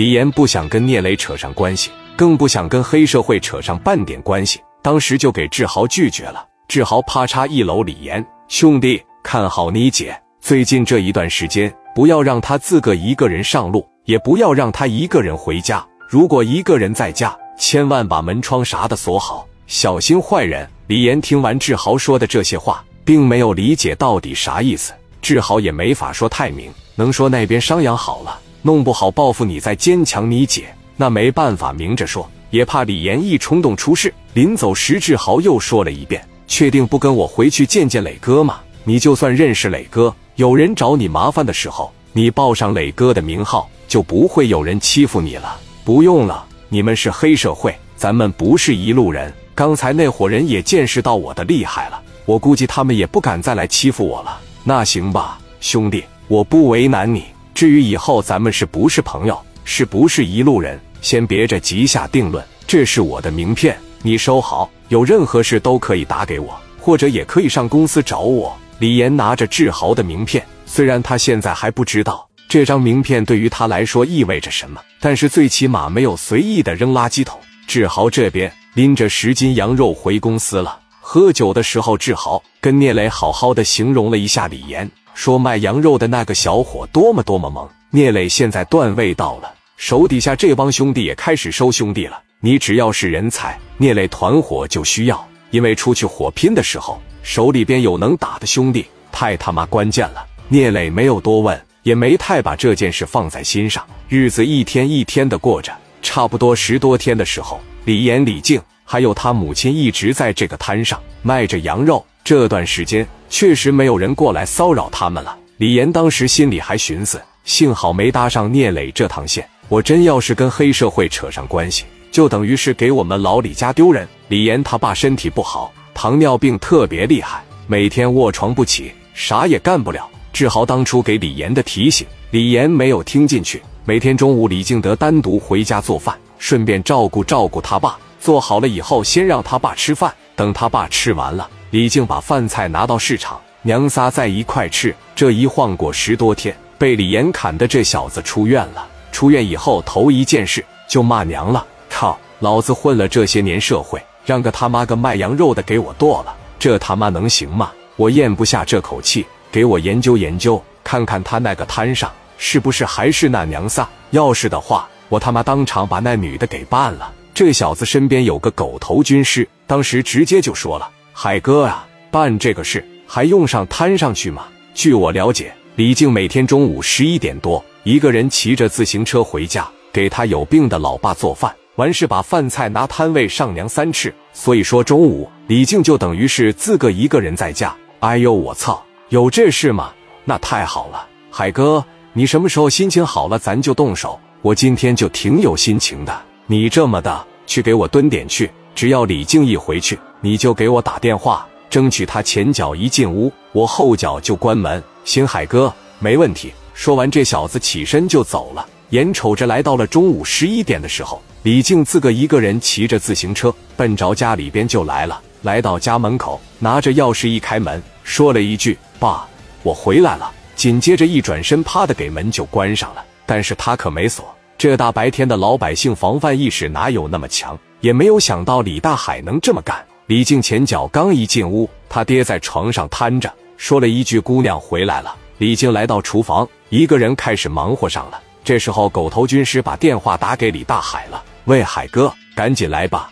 李岩不想跟聂磊扯上关系，更不想跟黑社会扯上半点关系，当时就给志豪拒绝了。志豪啪嚓一搂李岩，兄弟，看好你姐，最近这一段时间，不要让她自个一个人上路，也不要让她一个人回家。如果一个人在家，千万把门窗啥的锁好，小心坏人。李岩听完志豪说的这些话，并没有理解到底啥意思。志豪也没法说太明，能说那边商养好了，弄不好报复你再坚强你姐，那没办法明着说，也怕李岩一冲动出事。临走时，志豪又说了一遍：“确定不跟我回去见见磊哥吗？你就算认识磊哥，有人找你麻烦的时候，你报上磊哥的名号，就不会有人欺负你了。不用了，你们是黑社会，咱们不是一路人。”刚才那伙人也见识到我的厉害了，我估计他们也不敢再来欺负我了。那行吧，兄弟，我不为难你。至于以后咱们是不是朋友，是不是一路人，先别着急下定论。这是我的名片，你收好。有任何事都可以打给我，或者也可以上公司找我。李岩拿着志豪的名片，虽然他现在还不知道这张名片对于他来说意味着什么，但是最起码没有随意的扔垃圾桶。志豪这边。拎着十斤羊肉回公司了。喝酒的时候，志豪跟聂磊好好的形容了一下李岩，说卖羊肉的那个小伙多么多么猛。聂磊现在段位到了，手底下这帮兄弟也开始收兄弟了。你只要是人才，聂磊团伙就需要，因为出去火拼的时候，手里边有能打的兄弟，太他妈关键了。聂磊没有多问，也没太把这件事放在心上。日子一天一天的过着，差不多十多天的时候。李岩、李静还有他母亲一直在这个摊上卖着羊肉。这段时间确实没有人过来骚扰他们了。李岩当时心里还寻思：幸好没搭上聂磊这趟线，我真要是跟黑社会扯上关系，就等于是给我们老李家丢人。李岩他爸身体不好，糖尿病特别厉害，每天卧床不起，啥也干不了。志豪当初给李岩的提醒，李岩没有听进去。每天中午，李敬德单独回家做饭。顺便照顾照顾他爸，做好了以后，先让他爸吃饭。等他爸吃完了，李静把饭菜拿到市场，娘仨在一块吃。这一晃过十多天，被李岩砍的这小子出院了。出院以后，头一件事就骂娘了：“靠，老子混了这些年社会，让个他妈个卖羊肉的给我剁了，这他妈能行吗？我咽不下这口气，给我研究研究，看看他那个摊上是不是还是那娘仨。要是的话。”我他妈当场把那女的给办了！这小子身边有个狗头军师，当时直接就说了：“海哥啊，办这个事还用上摊上去吗？”据我了解，李静每天中午十一点多，一个人骑着自行车回家，给他有病的老爸做饭，完事把饭菜拿摊位上娘三吃。所以说中午李静就等于是自个一个人在家。哎呦我操，有这事吗？那太好了，海哥，你什么时候心情好了，咱就动手。我今天就挺有心情的，你这么的去给我蹲点去。只要李静一回去，你就给我打电话，争取他前脚一进屋，我后脚就关门。行，海哥，没问题。说完，这小子起身就走了。眼瞅着来到了中午十一点的时候，李静自个一个人骑着自行车奔着家里边就来了。来到家门口，拿着钥匙一开门，说了一句：“爸，我回来了。”紧接着一转身，啪的给门就关上了。但是他可没锁。这大白天的，老百姓防范意识哪有那么强？也没有想到李大海能这么干。李静前脚刚一进屋，他爹在床上瘫着，说了一句：“姑娘回来了。”李静来到厨房，一个人开始忙活上了。这时候，狗头军师把电话打给李大海了：“喂，海哥，赶紧来吧，